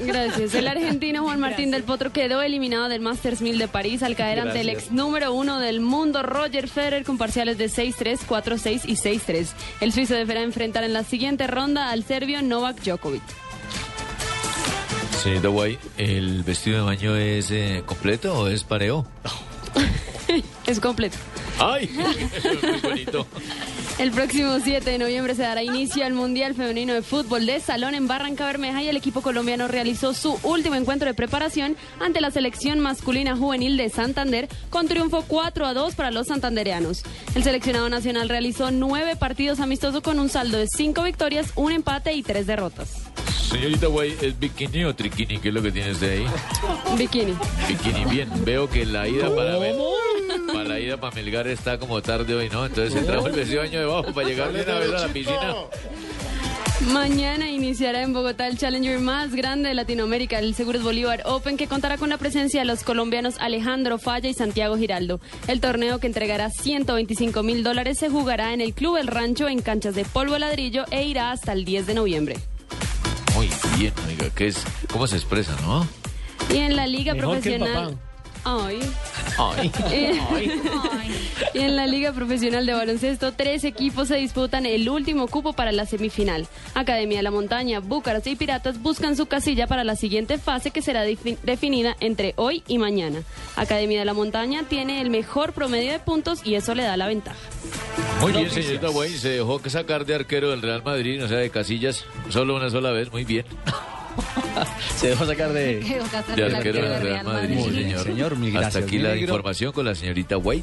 Gracias. El argentino Juan Martín del Potro quedó eliminado del Masters 1000 de París al caer ante el ex número uno del mundo Roger Federer con parciales de 6-3, 4-6 y 6-3. El suizo deberá enfrentar en la siguiente ronda al serbio Novak Djokovic. Señorita Guay, ¿el vestido de baño es eh, completo o es pareo? Es completo. ¡Ay! Muy bonito. El próximo 7 de noviembre se dará inicio al Mundial Femenino de Fútbol de Salón en Barranca Bermeja y el equipo colombiano realizó su último encuentro de preparación ante la selección masculina juvenil de Santander con triunfo 4 a 2 para los santandereanos. El seleccionado nacional realizó nueve partidos amistosos con un saldo de cinco victorias, un empate y tres derrotas. Señorita Guay, ¿es bikini o triquini? ¿Qué es lo que tiene usted ahí? Bikini. Bikini, bien. Veo que la ida para ver, la ida para Melgar está como tarde hoy, ¿no? Entonces se trajo el vestido de baño debajo para llegar de una vez a la piscina. Mañana iniciará en Bogotá el Challenger más grande de Latinoamérica, el Seguros Bolívar Open, que contará con la presencia de los colombianos Alejandro Falla y Santiago Giraldo. El torneo que entregará 125 mil dólares se jugará en el Club El Rancho en canchas de polvo ladrillo e irá hasta el 10 de noviembre. Muy bien, oiga, ¿qué es? ¿Cómo se expresa, no? Y en la Liga Mejor que el Profesional. Ay. Ay. Y en la Liga Profesional de Baloncesto, tres equipos se disputan el último cupo para la semifinal. Academia de la Montaña, Búcaros y Piratas buscan su casilla para la siguiente fase que será defi- definida entre hoy y mañana. Academia de la Montaña tiene el mejor promedio de puntos y eso le da la ventaja. Muy bien, señorita Guay, se dejó que sacar de arquero del Real Madrid, o sea, de casillas, solo una sola vez, muy bien. Se dejó sacar de... De arquero del Real Madrid, sí, señor. Señor, mil Hasta gracias. aquí Mi la negro. información con la señorita Guay.